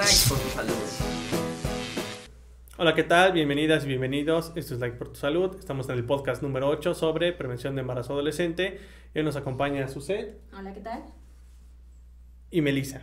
Like por tu salud. Hola, ¿qué tal? Bienvenidas y bienvenidos. Esto es Like por tu Salud. Estamos en el podcast número 8 sobre prevención de embarazo adolescente. Hoy nos acompaña Suset Hola, ¿qué tal? y Melissa.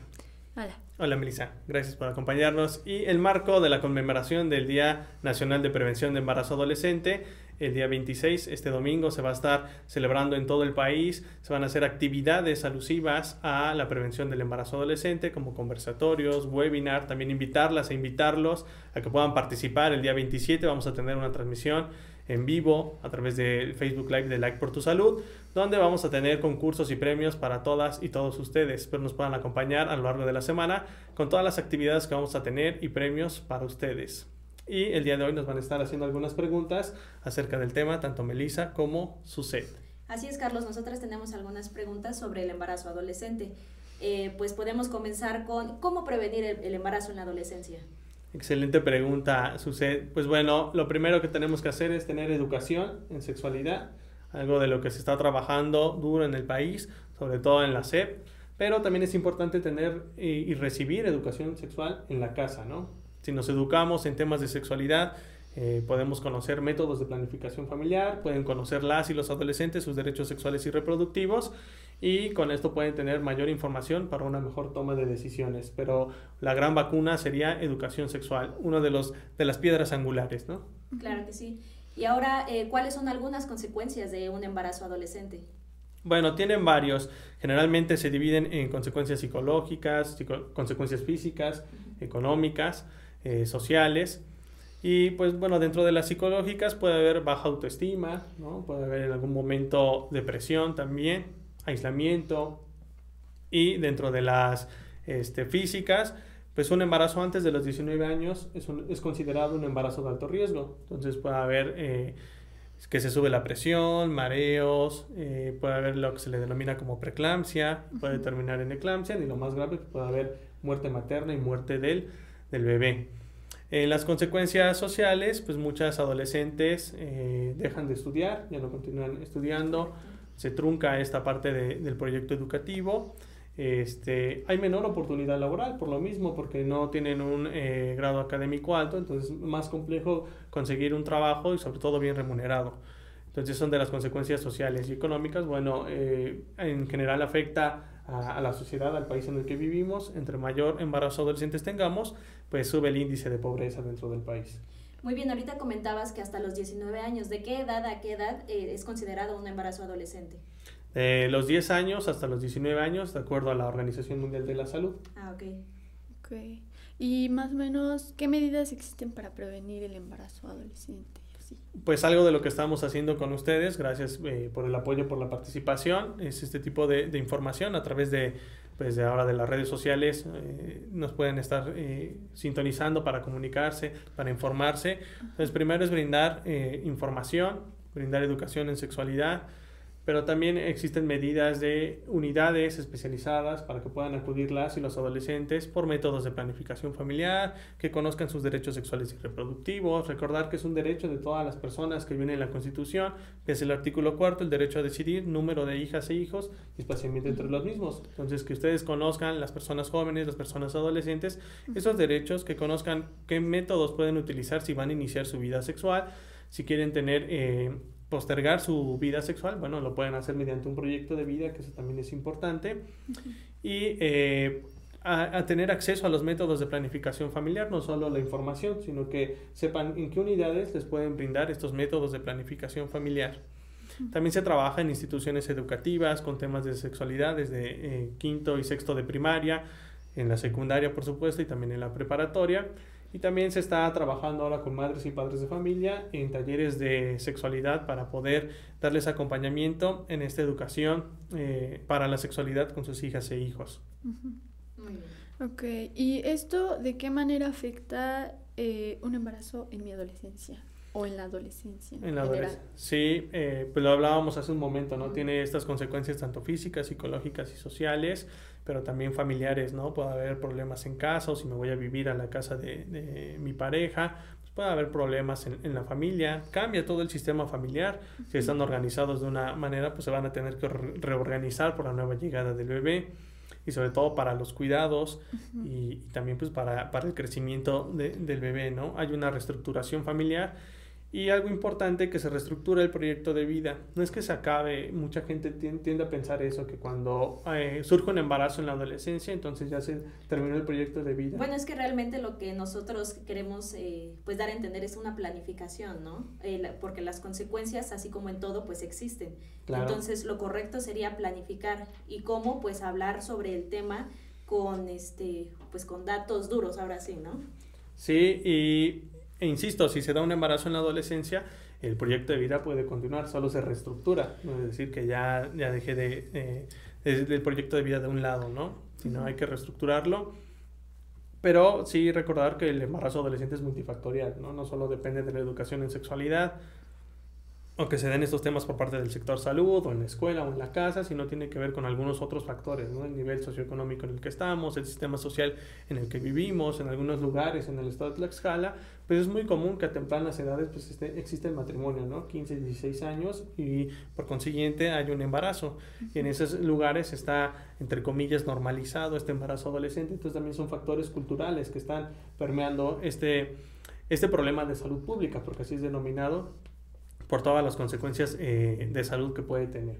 Hola. Hola, Melissa. Gracias por acompañarnos. Y el marco de la conmemoración del Día Nacional de Prevención de Embarazo Adolescente, el día 26, este domingo, se va a estar celebrando en todo el país. Se van a hacer actividades alusivas a la prevención del embarazo adolescente, como conversatorios, webinar, también invitarlas e invitarlos a que puedan participar. El día 27 vamos a tener una transmisión en vivo a través del Facebook Live de Like por tu Salud, donde vamos a tener concursos y premios para todas y todos ustedes. Espero nos puedan acompañar a lo largo de la semana con todas las actividades que vamos a tener y premios para ustedes. Y el día de hoy nos van a estar haciendo algunas preguntas acerca del tema, tanto Melissa como Suset. Así es, Carlos. Nosotras tenemos algunas preguntas sobre el embarazo adolescente. Eh, pues podemos comenzar con cómo prevenir el, el embarazo en la adolescencia. Excelente pregunta, Suset. Pues bueno, lo primero que tenemos que hacer es tener educación en sexualidad, algo de lo que se está trabajando duro en el país, sobre todo en la SEP, pero también es importante tener y, y recibir educación sexual en la casa, ¿no? Si nos educamos en temas de sexualidad, eh, podemos conocer métodos de planificación familiar, pueden conocer las y los adolescentes sus derechos sexuales y reproductivos y con esto pueden tener mayor información para una mejor toma de decisiones. Pero la gran vacuna sería educación sexual, una de, los, de las piedras angulares, ¿no? Claro que sí. Y ahora, eh, ¿cuáles son algunas consecuencias de un embarazo adolescente? Bueno, tienen varios. Generalmente se dividen en consecuencias psicológicas, psico- consecuencias físicas, económicas, eh, sociales. Y pues bueno, dentro de las psicológicas puede haber baja autoestima, ¿no? Puede haber en algún momento depresión también, aislamiento. Y dentro de las este, físicas, pues un embarazo antes de los 19 años es, un- es considerado un embarazo de alto riesgo. Entonces puede haber eh, que se sube la presión, mareos, eh, puede haber lo que se le denomina como preeclampsia, puede terminar en eclampsia y lo más grave puede haber muerte materna y muerte del, del bebé. En las consecuencias sociales, pues muchas adolescentes eh, dejan de estudiar, ya no continúan estudiando, se trunca esta parte de- del proyecto educativo. Este, hay menor oportunidad laboral por lo mismo, porque no tienen un eh, grado académico alto, entonces es más complejo conseguir un trabajo y sobre todo bien remunerado. Entonces son de las consecuencias sociales y económicas. Bueno, eh, en general afecta a, a la sociedad, al país en el que vivimos. Entre mayor embarazo adolescentes tengamos, pues sube el índice de pobreza dentro del país. Muy bien, ahorita comentabas que hasta los 19 años, ¿de qué edad a qué edad eh, es considerado un embarazo adolescente? De los 10 años hasta los 19 años, de acuerdo a la Organización Mundial de la Salud. Ah, ok. Ok. Y más o menos, ¿qué medidas existen para prevenir el embarazo adolescente? Sí. Pues algo de lo que estamos haciendo con ustedes, gracias eh, por el apoyo, por la participación, es este tipo de, de información a través de, pues de ahora de las redes sociales, eh, nos pueden estar eh, sintonizando para comunicarse, para informarse. Entonces, primero es brindar información, brindar educación en sexualidad, pero también existen medidas de unidades especializadas para que puedan acudir las y los adolescentes por métodos de planificación familiar, que conozcan sus derechos sexuales y reproductivos, recordar que es un derecho de todas las personas que viene en la Constitución, es el artículo cuarto, el derecho a decidir, número de hijas e hijos y espaciamiento entre los mismos. Entonces, que ustedes conozcan, las personas jóvenes, las personas adolescentes, esos derechos, que conozcan qué métodos pueden utilizar si van a iniciar su vida sexual, si quieren tener... Eh, postergar su vida sexual, bueno, lo pueden hacer mediante un proyecto de vida, que eso también es importante, y eh, a, a, tener acceso a los métodos de planificación familiar, no solo la información, sino que sepan en qué unidades les pueden brindar estos métodos de planificación familiar. También se trabaja en instituciones educativas con temas de sexualidad desde eh, quinto y sexto de primaria, en la secundaria por supuesto y también en la preparatoria. Y también se está trabajando ahora con madres y padres de familia en talleres de sexualidad para poder darles acompañamiento en esta educación eh, para la sexualidad con sus hijas e hijos. Uh -huh. Muy bien. Ok, ¿y esto de qué manera afecta eh, un embarazo en mi adolescencia? O en la adolescencia. En la adolescencia. Sí, eh, pues lo hablábamos hace un momento, ¿no? Tiene estas consecuencias tanto físicas, psicológicas y sociales, pero también familiares, ¿no? Puede haber problemas en casa o si me voy a vivir a la casa de, de mi pareja, pues puede haber problemas en, en, la familia, cambia todo el sistema familiar, si están organizados de una manera, pues se van a tener que re reorganizar por la nueva llegada del bebé. y sobre todo para los cuidados y, también pues para, para el crecimiento del bebé, ¿no? Hay una reestructuración familiar y algo importante que se reestructura el proyecto de vida. No es que se acabe, mucha gente tiende a pensar eso, que cuando eh, surge un embarazo en la adolescencia, entonces ya se terminó el proyecto de vida. Bueno, es que realmente lo que nosotros queremos eh, pues dar a entender es una planificación, ¿no? Eh, porque las consecuencias, así como en todo, pues existen. Entonces lo correcto sería planificar y cómo pues hablar sobre el tema con este pues con datos duros ahora sí, ¿no? Sí, y e insisto, si se da un embarazo en la adolescencia, el proyecto de vida puede continuar, solo se reestructura, no es decir que ya, ya deje de, eh, el proyecto de vida de un lado, ¿no? Sino hay que reestructurarlo. Pero sí recordar que el embarazo adolescente es multifactorial, ¿no? No solo depende de la educación en sexualidad, o que se den estos temas por parte del sector salud o en la escuela o en la casa, sino tiene que ver con algunos otros factores, ¿no? El nivel socioeconómico en el que estamos, el sistema social en el que vivimos, en algunos lugares en el estado de Tlaxcala, pues es muy común que a tempranas edades pues este, existe el matrimonio, ¿no? 15, 16 años y por consiguiente hay un embarazo. Y en esos lugares está, entre comillas, normalizado este embarazo adolescente, entonces también son factores culturales que están permeando este, este problema de salud pública, porque así es denominado, por todas las consecuencias eh, de salud que puede tener.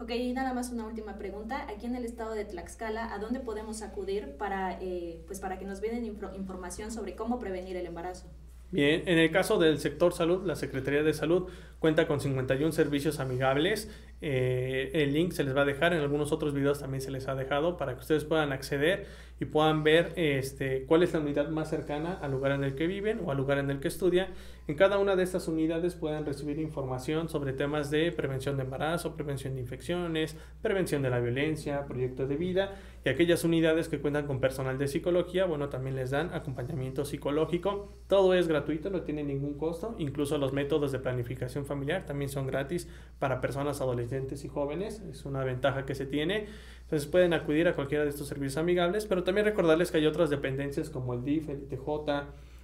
Ok, y nada más una última pregunta. Aquí en el estado de Tlaxcala, ¿a dónde podemos acudir para, eh, pues para que nos den información sobre cómo prevenir el embarazo? Bien, en el caso del sector salud, la Secretaría de Salud cuenta con 51 servicios amigables. Eh, el link se les va a dejar, en algunos otros videos también se les ha dejado para que ustedes puedan acceder y puedan ver este, cuál es la unidad más cercana al lugar en el que viven o al lugar en el que estudian. En cada una de estas unidades pueden recibir información sobre temas de prevención de embarazo, prevención de infecciones, prevención de la violencia, proyecto de vida y aquellas unidades que cuentan con personal de psicología, bueno, también les dan acompañamiento psicológico. Todo es gratuito, no tiene ningún costo, incluso los métodos de planificación familiar también son gratis para personas adolescentes y jóvenes, es una ventaja que se tiene. Entonces pueden acudir a cualquiera de estos servicios amigables, pero también recordarles que hay otras dependencias como el DIF, el ITJ,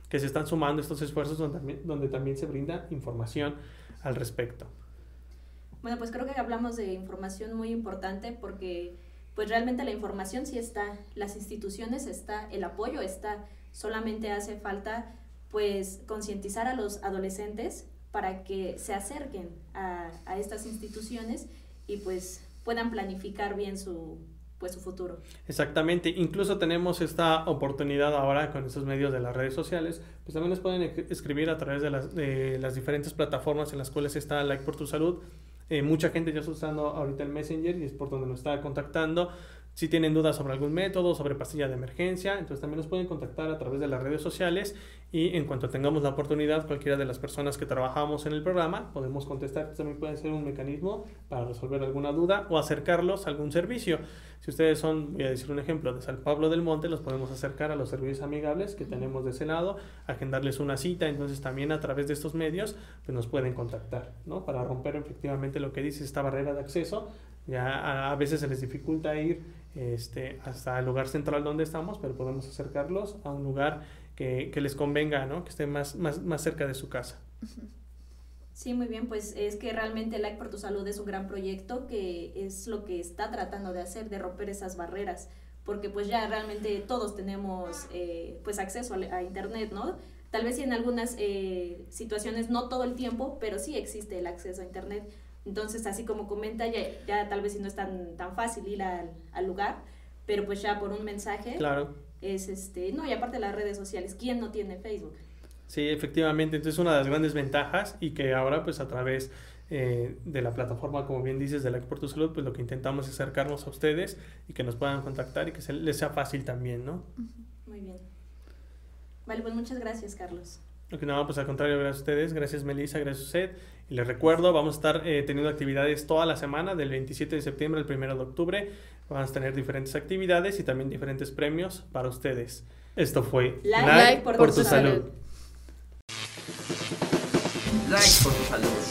que se están sumando estos esfuerzos donde también, donde también se brinda información al respecto. Bueno, pues creo que hablamos de información muy importante porque pues realmente la información sí está, las instituciones está, el apoyo está, solamente hace falta pues concientizar a los adolescentes para que se acerquen a, a estas instituciones y pues puedan planificar bien su, pues, su futuro. Exactamente, incluso tenemos esta oportunidad ahora con estos medios de las redes sociales, pues también nos pueden escribir a través de las, de las diferentes plataformas en las cuales está Like por tu Salud. Eh, mucha gente ya está usando ahorita el Messenger y es por donde nos está contactando. Si tienen dudas sobre algún método, sobre pastilla de emergencia, entonces también nos pueden contactar a través de las redes sociales y en cuanto tengamos la oportunidad, cualquiera de las personas que trabajamos en el programa, podemos contestar. También puede ser un mecanismo para resolver alguna duda o acercarlos a algún servicio. Si ustedes son, voy a decir un ejemplo, de San Pablo del Monte, los podemos acercar a los servicios amigables que tenemos de ese lado, agendarles una cita, entonces también a través de estos medios pues nos pueden contactar, ¿no? Para romper efectivamente lo que dice esta barrera de acceso. Ya a veces se les dificulta ir este, hasta el lugar central donde estamos, pero podemos acercarlos a un lugar que, que les convenga, ¿no? que esté más, más, más cerca de su casa. Sí, muy bien, pues es que realmente Like por tu Salud es un gran proyecto que es lo que está tratando de hacer, de romper esas barreras, porque pues ya realmente todos tenemos eh, pues acceso a, Internet, ¿no? Tal vez en algunas eh, situaciones no todo el tiempo, pero sí existe el acceso a Internet. Entonces, así como comenta, ya, ya tal vez si no es tan, tan fácil ir al, al, lugar, pero pues ya por un mensaje. Claro. Es este, no, y aparte las redes sociales, ¿quién no tiene Facebook? Sí, efectivamente, entonces una de las grandes ventajas y que ahora pues a través eh, de la plataforma, como bien dices, de la por tu Salud, pues lo que intentamos es acercarnos a ustedes y que nos puedan contactar y que se les sea fácil también, ¿no? Muy bien. Vale, pues muchas gracias, Carlos. No, pues al contrario, gracias a ustedes, gracias Melissa, gracias a usted. Y les recuerdo, vamos a estar eh, teniendo actividades toda la semana, del 27 de septiembre al 1 de octubre. Vamos a tener diferentes actividades y también diferentes premios para ustedes. Esto fue Like, por, tu, salud. Like por tu salud.